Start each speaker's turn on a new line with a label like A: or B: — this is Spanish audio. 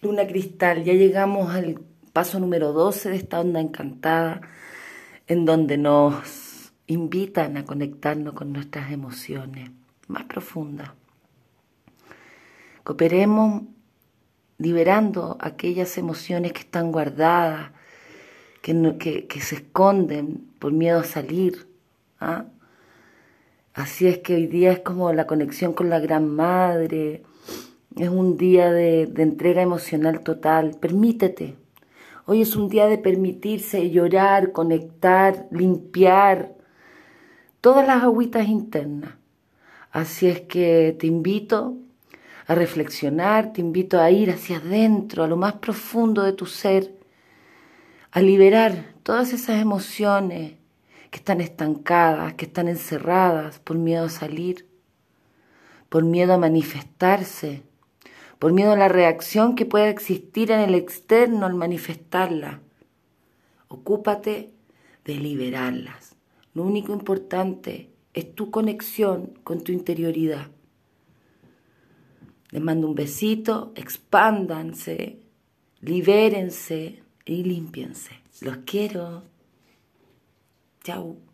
A: Luna Cristal, ya llegamos al paso número 12 de esta onda encantada, en donde nos invitan a conectarnos con nuestras emociones más profundas. Cooperemos liberando aquellas emociones que están guardadas, que, que, se esconden por miedo a salir. ¿ah? Así es que hoy día es como la conexión con la Gran Madre, es un día de, entrega emocional total. Permítete. Hoy es un día de permitirse llorar, conectar, limpiar todas las agüitas internas. Así es que te invito a reflexionar, te invito a ir hacia adentro, a lo más profundo de tu ser, a liberar todas esas emociones que están estancadas, que están encerradas por miedo a salir, por miedo a manifestarse, por miedo a la reacción que pueda existir en el externo al manifestarla. Ocúpate de liberarlas. Lo único importante es tu conexión con tu interioridad. Les mando un besito, expándanse, libérense y límpiense. Los quiero. Chao.